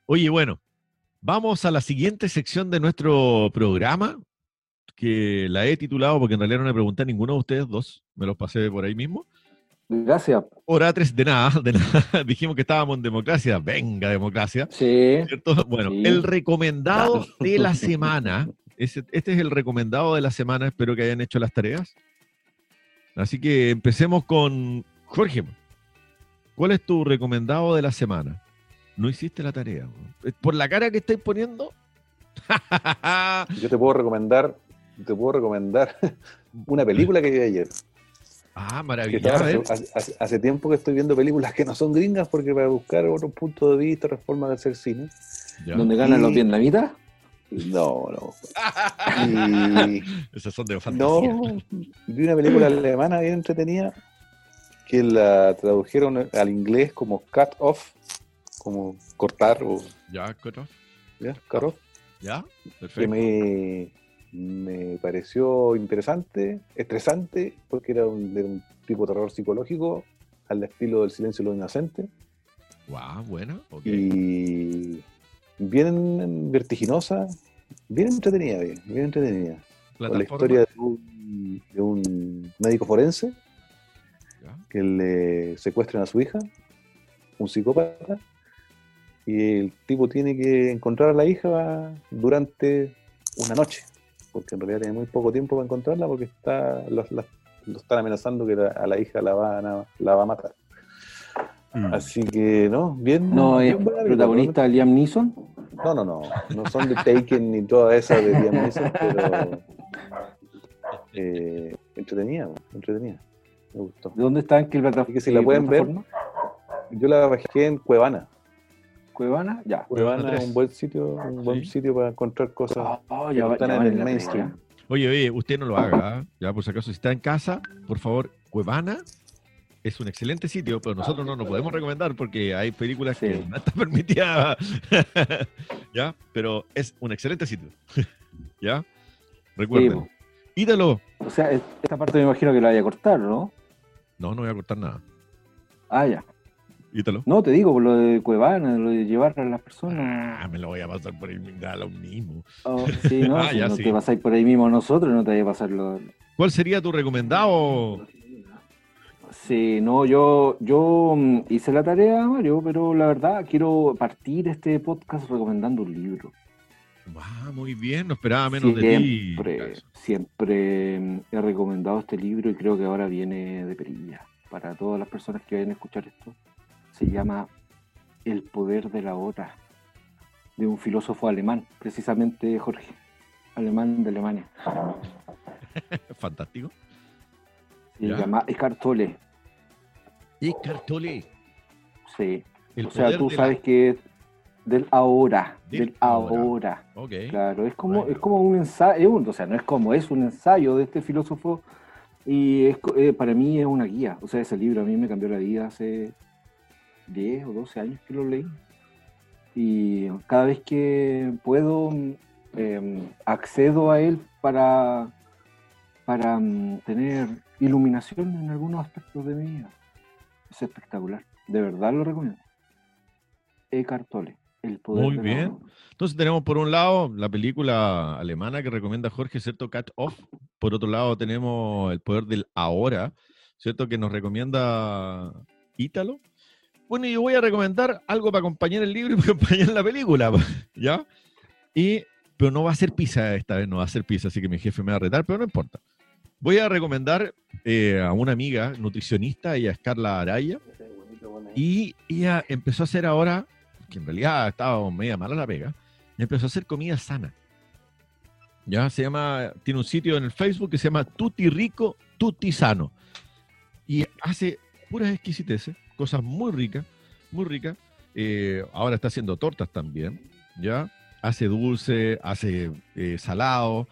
Oye, bueno, vamos a la siguiente sección de nuestro programa, que la he titulado, porque en realidad no le pregunté a ninguno de ustedes dos, me los pasé por ahí mismo. Gracias. 3 de nada, de nada. Dijimos que estábamos en democracia, venga democracia. Sí. ¿cierto? Bueno, Sí. el recomendado de la semana. Este es el recomendado de la semana. Espero que hayan hecho las tareas. Así que empecemos con Jorge. ¿Cuál es tu recomendado de la semana? No hiciste la tarea. weón. Por la cara que estáis poniendo. Yo te puedo recomendar, te puedo recomendar una película que vi ayer. ah, Que maravilloso. Hace, hace- hace tiempo que estoy viendo películas que no son gringas porque para buscar otro punto de vista, otra forma de hacer cine. Ya. ¿Dónde ganan Y- los vietnamitas? No, no. Y Esas son de fantasía. no, vi una película alemana bien entretenida que la tradujeron al inglés como cut off, como cortar o Ya, Coto. ¿ya? cut off. Ya, que perfecto. me, me pareció interesante, estresante, porque era un, de un tipo de terror psicológico, al estilo del silencio de los inocentes, Wow, bueno. y bien vertiginosa, bien entretenida, bien, bien entretenida. Con la historia de un, de un médico forense Ya. que le secuestran a su hija, un psicópata, y el tipo tiene que encontrar a la hija durante una noche, porque en realidad tiene muy poco tiempo para encontrarla porque está los, las- lo están amenazando que la- a la hija la van a, la va a matar. Mm. Así que, ¿no? Bien. No, es bien buena película, protagonista Liam Neeson. No, no, no. No son de Taken ni todas esas de Liam Neeson, pero. Eh, entretenida, entretenida. Me gustó. ¿De dónde está? ¿En qué plata- Así que si la pueden ver, plataforma? Yo la bajé en Cuevana. ¿Cuevana? Ya. Cuevana es un buen sitio, un buen Sí. sitio para encontrar cosas Oh, que ya, ya en el mainstream. Oye, oye, usted no lo haga, ¿ah? ya por si acaso, si está en casa, por favor, Cuevana, es un excelente sitio, pero nosotros no nos podemos recomendar porque hay películas que Sí. no están permitidas. ¿Ya? Pero es un excelente sitio. ¿Ya? Recuerden. Ítalo. O sea, es- esta parte me imagino que la vaya a cortar, ¿no? No, no voy a cortar nada. Ah, ya. Ítalo. No, te digo, por lo de Cuevana, lo de llevar a las personas. Ah, me lo voy a pasar por da lo mismo. Oh, sí, no, Ah, si ya, no sí. te pasáis por ahí mismo nosotros, no te vaya a pasar lo. ¿Cuál sería tu recomendado? Sí, no, yo, yo mm, hice la tarea, Mario, pero la verdad quiero partir este podcast recomendando un libro. Ah, muy bien, no esperaba menos de ti. Siempre, siempre mm, he recomendado este libro y creo que ahora viene de perilla para todas las personas que vayan a escuchar esto. Se llama El poder de la hora, de un filósofo alemán, precisamente Jorge, alemán de Alemania. Fantástico. Se Ya. llama Eckhart Tolle. Y Cartole. Sí. El o sea, tú la- sabes que es del ahora, Del del, ahora. ahora. Claro, es como, es como un ensayo, o sea, no es como, es un ensayo de este filósofo y es, eh, para mí es una guía. O sea, ese libro a mí me cambió la vida hace 10 o 12 años que lo leí. Y cada vez que puedo, em, accedo a él para, para mm, tener iluminación en algunos aspectos de mi vida. Es espectacular. De verdad lo recomiendo. Eckhart Tolle, El poder Muy la bien. Entonces tenemos por un lado la película alemana que recomienda Jorge, ¿cierto? Cat Off. Por otro lado tenemos El poder del ahora, ¿cierto? Que nos recomienda Ítalo. Bueno, yo voy a recomendar algo para acompañar el libro y para acompañar la película, ¿ya? Y, pero no va a ser pizza esta vez, no va a ser pizza, así que mi jefe me va a retar, pero no importa. Voy a recomendar eh, a una amiga nutricionista, ella es Carla Araya, y ella empezó a hacer ahora, que en realidad estaba media mala la pega, empezó a hacer comida sana. Ya se llama, tiene un sitio en el Facebook que se llama Tutti Rico, Tutti Sano. Y hace puras exquisiteces, cosas muy ricas, muy ricas. Eh, ahora está haciendo tortas también, ¿ya? Hace dulce, hace eh, salado,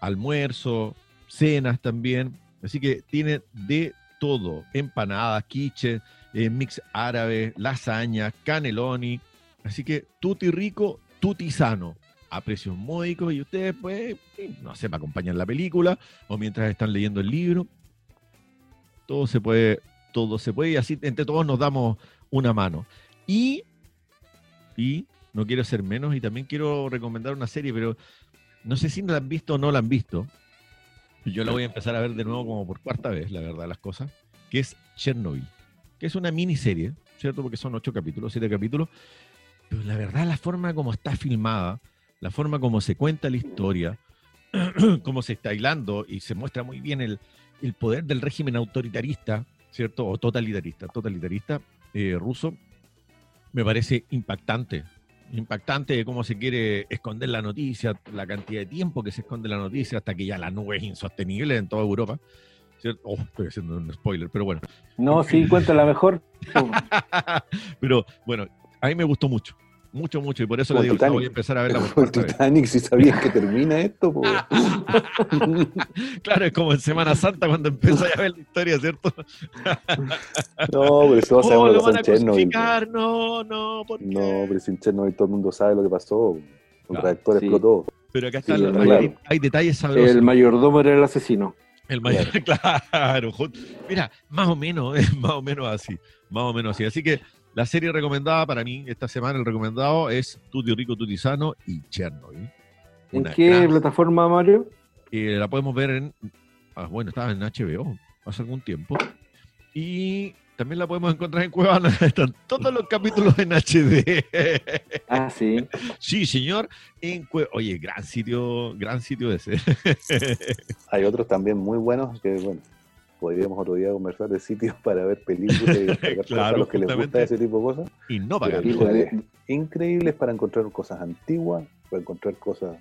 almuerzo, cenas también. Así que tiene de todo, empanadas, quiche, eh, mix árabe, lasaña, caneloni. Así que tutti rico, tutti sano, a precios módicos y ustedes, pues, sí, no sé, para acompañar la película o mientras están leyendo el libro. Todo se puede, todo se puede y así entre todos nos damos una mano. Y, y no quiero ser menos y también quiero recomendar una serie, pero no sé si la han visto o no la han visto. Yo la voy a empezar a ver de nuevo como por cuarta vez, la verdad, las cosas, que es Chernobyl, que es una miniserie, ¿cierto? Porque son ocho capítulos, siete capítulos, pero la verdad la forma como está filmada, la forma como se cuenta la historia, cómo se está hilando y se muestra muy bien el, el poder del régimen autoritarista, ¿cierto? O totalitarista, totalitarista eh, ruso, me parece impactante. Impactante de cómo se quiere esconder la noticia, la cantidad de tiempo que se esconde la noticia hasta que ya la nube es insostenible en toda Europa. ¿cierto? Oh, estoy haciendo un spoiler, pero bueno. No, sí, cuéntala mejor. pero bueno, a mí me gustó mucho. Mucho, mucho. Y por eso le digo, Titanic. voy a empezar a verla por Como el vez. Titanic, si sabías que termina esto, po. Claro, es como en Semana Santa cuando empieza a ver la historia, ¿cierto? No, pero si todos Oh, sabemos lo lo que van pasó a en Chernobyl. po. crucificar, no, no, ¿por qué? No, pero si en Chernobyl todo el mundo sabe lo que pasó. El Claro, reactor sí. explotó. Pero acá está, Sí, el- claro. hay, hay detalles sabrosos. El mayordomo era el asesino. El mayor, claro. Mira, más o menos, es más o menos así. Más o menos así. Así que la serie recomendada para mí esta semana, el recomendado es Tutti Rico, Tutti Sano y Chernobyl. ¿En qué gran- plataforma, Mario? eh, la podemos ver en. ah, bueno, estaba en HBO hace algún tiempo. Y también la podemos encontrar en Cuevana. Están todos los capítulos en HD. Ah, sí. sí, señor. En Cue- Oye, gran sitio, gran sitio ese. Hay otros también muy buenos que, bueno, podríamos otro día conversar de sitios para ver películas y Claro, a los que les gusta ese tipo de cosas. y no pagar. increíbles para encontrar cosas antiguas, para encontrar cosas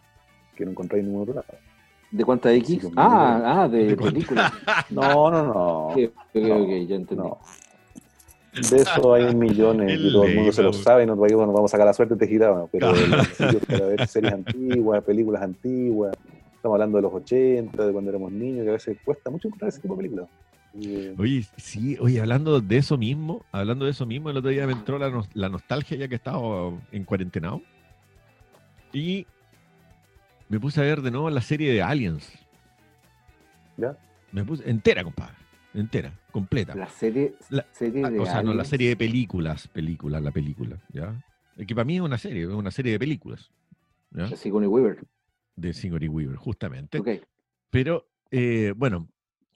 que no encontráis en ningún otro lado. ¿De cuánta X? Sí, Ah, ah, de ¿De cuánta? película. No, no, no. Ok, ok, No, ok, ya entendí. no. De eso hay millones El y todo el mundo se lo sabe y nos bueno, vamos a sacar la suerte de giraba, pero Claro. los sitios para ver series antiguas, películas antiguas, estamos hablando de los 80, de cuando éramos niños, que a veces cuesta mucho encontrar ese tipo de películas. Eh, Oye, sí, oye, hablando de eso mismo, hablando de eso mismo, el otro día me entró la, nos- la nostalgia ya que estaba en cuarentenado. Y me puse a ver de nuevo la serie de Aliens. ¿Ya? Me puse entera, compadre. Entera, completa. La serie, La- serie Ah, de o sea, no, la serie de películas, películas, la película, ¿ya? Que para mí es una serie, es una serie de películas, ¿ya? Sigourney Weaver. De Sigourney Weaver, justamente. Ok. Pero, eh, bueno,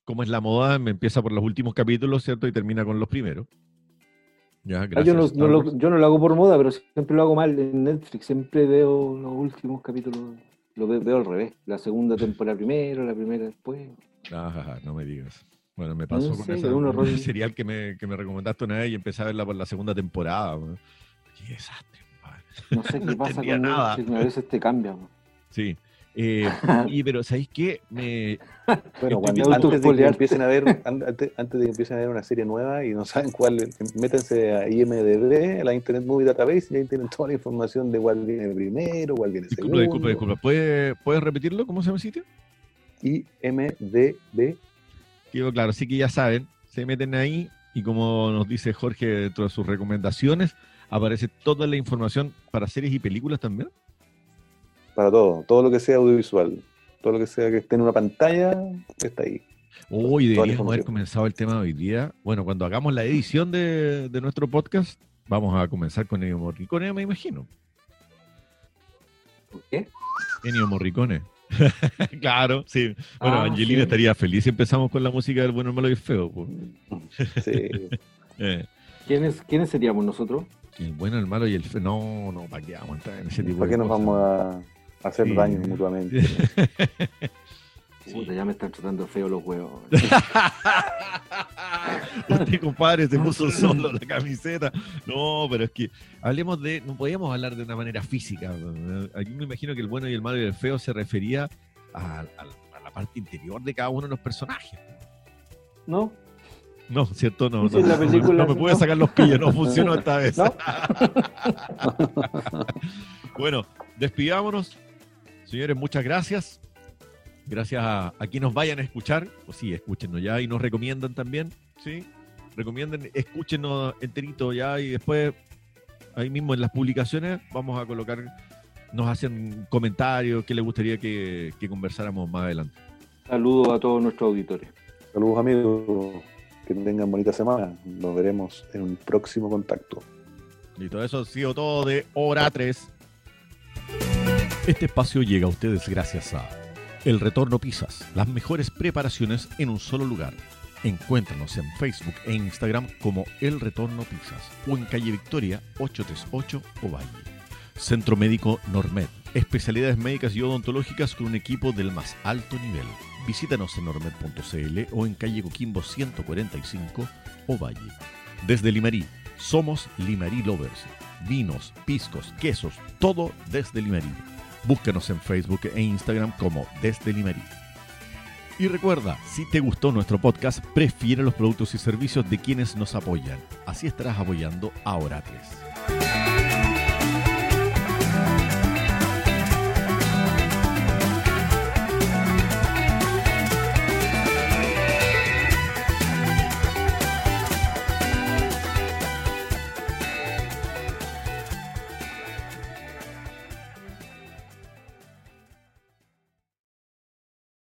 como es la moda, me empieza por los últimos capítulos, ¿cierto? Y termina con los primeros. Ya, Ah, gracias. yo, no, no lo, yo no lo hago por moda, pero siempre lo hago mal en Netflix. Siempre veo los últimos capítulos. Lo ve- veo al revés. La segunda temporada primero, la primera después. Ajá, no me digas. Bueno, me pasó No con sé, esa, es un serial que me, que me recomendaste una vez y empecé a verla por la segunda temporada. weón. Qué desastre, compadre. No sé qué pasa con nada. Netflix. A veces te cambia. man. Sí. Eh, y pero ¿sabéis qué? Me, Bueno, cuando, antes de que empiecen a ver, an- antes, antes de que empiecen a ver una serie nueva y no saben cuál, métanse a IMDB, la Internet Movie Database, y ahí tienen toda la información de cuál viene primero, cuál viene segundo. disculpa, disculpa, disculpa. ¿Puedes, ¿Puedes repetirlo? ¿Cómo se llama el sitio? IMDB, Digo, claro, sí que ya saben, se meten ahí y como nos dice Jorge dentro de sus recomendaciones, aparece toda la información para series y películas también. Para todo, todo lo que sea audiovisual, todo lo que sea que esté en una pantalla, está ahí. La deberíamos haber comenzado el tema de hoy día. Bueno, cuando hagamos la edición de, de nuestro podcast, vamos a comenzar con Ennio Morricone, me imagino. ¿Por qué? Ennio Morricone. claro, sí. Bueno, Ah, Angelina sí. estaría feliz si empezamos con la música del bueno, el malo y el feo. Sí. Eh, ¿Quiénes, ¿Quiénes seríamos nosotros? el bueno, el malo y el feo. No, no, ¿para qué vamos a entrar en ese tipo ¿Para de qué nos cosas? vamos a hacer Sí. daño mutuamente? Sí. Puta, ya me están tratando feo los huevos. Usted, compadre, se puso solo la camiseta. No, pero es que hablemos de. No podíamos hablar de una manera física. Aquí me imagino que el bueno y el malo y el feo se refería a, a- a la parte interior de cada uno de los personajes. ¿No? No, ¿cierto? No, Sí, no, en la no, película, no me puede no. sacar los pillos, no funcionó esta vez. ¿No? Bueno, despidámonos. Señores, muchas gracias. Gracias a, a quienes nos vayan a escuchar. Pues sí, escúchenos ya y nos recomiendan también. Sí, recomienden, escúchenos enterito ya y después ahí mismo en las publicaciones vamos a colocar, nos hacen comentarios, qué les gustaría que, que conversáramos más adelante. Saludos a todos nuestros auditores. Saludos amigos, que tengan bonita semana. Nos veremos en un próximo contacto. Listo, eso ha sido todo de hora 3. Este espacio llega a ustedes gracias a El Retorno Pizzas, las mejores preparaciones en un solo lugar. Encuéntranos en Facebook e Instagram como El Retorno Pizzas o en calle Victoria 838 Ovalle. Centro Médico Normed, especialidades médicas y odontológicas con un equipo del más alto nivel. Visítanos en normed.cl o en calle Coquimbo 145 Ovalle. Desde Limarí, somos Limarí Lovers. Vinos, piscos, quesos, todo desde Limarí. Búscanos en Facebook e Instagram como Desde. Y recuerda, si te gustó nuestro podcast, prefiere los productos y servicios de quienes nos apoyan. Así estarás apoyando a 3.